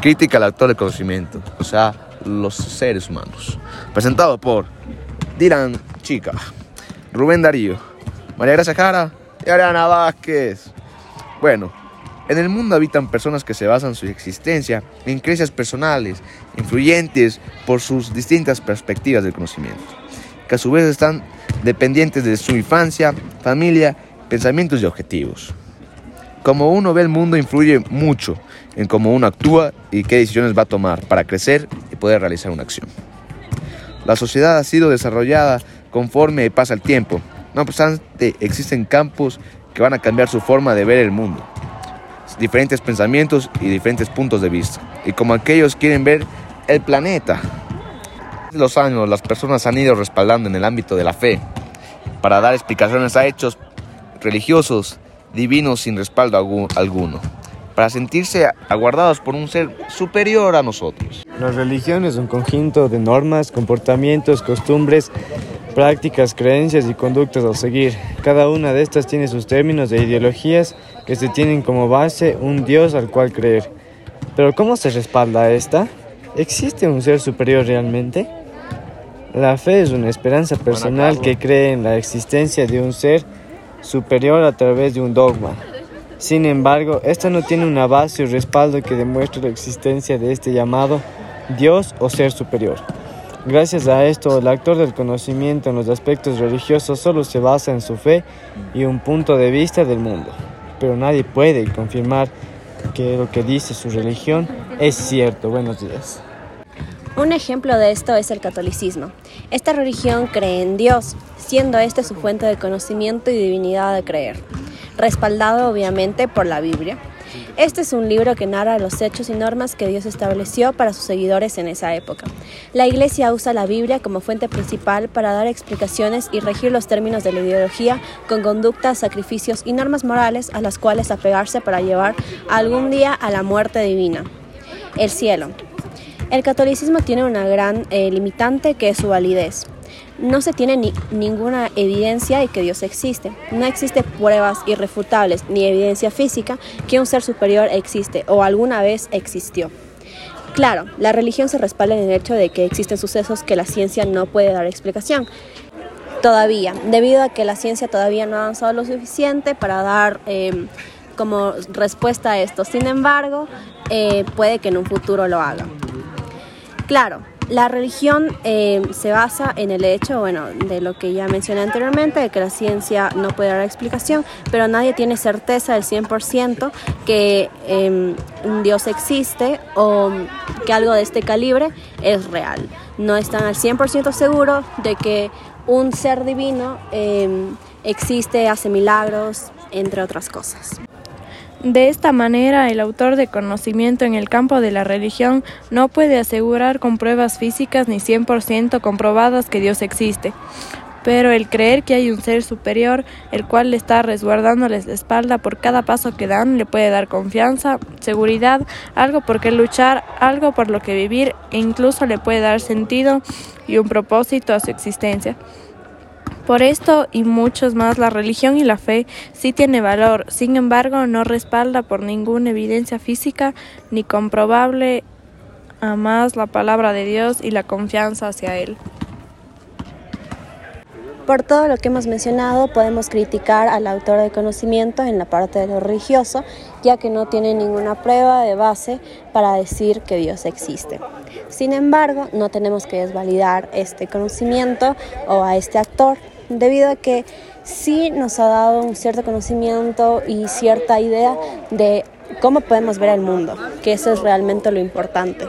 Crítica al actor del conocimiento, o sea, los seres humanos. Presentado por Dylan Chica, Rubén Darío, María Gracia Jara y Ariana Vázquez. Bueno, en el mundo habitan personas que se basan su existencia en creencias personales, influyentes por sus distintas perspectivas del conocimiento, que a su vez están dependientes de su infancia, familia, pensamientos y objetivos. Como uno ve el mundo influye mucho en cómo uno actúa y qué decisiones va a tomar para crecer y poder realizar una acción. La sociedad ha sido desarrollada conforme pasa el tiempo. No obstante, existen campos que van a cambiar su forma de ver el mundo, diferentes pensamientos y diferentes puntos de vista, y como aquellos quieren ver el planeta. Los años las personas han ido respaldando en el ámbito de la fe para dar explicaciones a hechos religiosos divinos sin respaldo alguno para sentirse aguardados por un ser superior a nosotros. La religión es un conjunto de normas, comportamientos, costumbres, prácticas, creencias y conductas a seguir. Cada una de estas tiene sus términos de ideologías que se tienen como base un Dios al cual creer. Pero ¿cómo se respalda esta? ¿Existe un ser superior realmente? La fe es una esperanza personal que cree en la existencia de un ser superior a través de un dogma. Sin embargo, esta no tiene una base o respaldo que demuestre la existencia de este llamado Dios o ser superior. Gracias a esto, el actor del conocimiento en los aspectos religiosos solo se basa en su fe y un punto de vista del mundo. Pero nadie puede confirmar que lo que dice su religión es cierto. Buenos días. Un ejemplo de esto es el catolicismo. Esta religión cree en Dios, siendo este su fuente de conocimiento y divinidad de creer respaldado obviamente por la Biblia. Este es un libro que narra los hechos y normas que Dios estableció para sus seguidores en esa época. La Iglesia usa la Biblia como fuente principal para dar explicaciones y regir los términos de la ideología con conductas, sacrificios y normas morales a las cuales apegarse para llevar algún día a la muerte divina. El cielo. El catolicismo tiene una gran eh, limitante que es su validez no se tiene ni, ninguna evidencia de que Dios existe. No existe pruebas irrefutables ni evidencia física que un ser superior existe o alguna vez existió. Claro, la religión se respalda en el hecho de que existen sucesos que la ciencia no puede dar explicación. Todavía, debido a que la ciencia todavía no ha avanzado lo suficiente para dar em, como respuesta a esto. Sin embargo, eh, puede que en un futuro lo haga. Claro, la religión eh, se basa en el hecho, bueno, de lo que ya mencioné anteriormente, de que la ciencia no puede dar explicación, pero nadie tiene certeza del 100% que un Dios existe o que algo de este calibre es real. No están al 100% seguros de que un ser divino em, existe, hace milagros, entre otras cosas. De esta manera, el autor de conocimiento en el campo de la religión no puede asegurar con pruebas físicas ni 100% comprobadas que Dios existe. Pero el creer que hay un ser superior, el cual le está resguardándoles la espalda por cada paso que dan, le puede dar confianza, seguridad, algo por qué luchar, algo por lo que vivir e incluso le puede dar sentido y un propósito a su existencia. Por esto y muchos más, la religión y la fe sí tiene valor, sin embargo no respalda por ninguna evidencia física ni comprobable a más la palabra de Dios y la confianza hacia Él. Por todo lo que hemos mencionado, podemos criticar al autor de conocimiento en la parte de lo religioso, ya que no tiene ninguna prueba de base para decir que Dios existe. Sin embargo, no tenemos que desvalidar este conocimiento o a este actor, debido a que sí nos ha dado un cierto conocimiento y cierta idea de cómo podemos ver el mundo, que eso es realmente lo importante.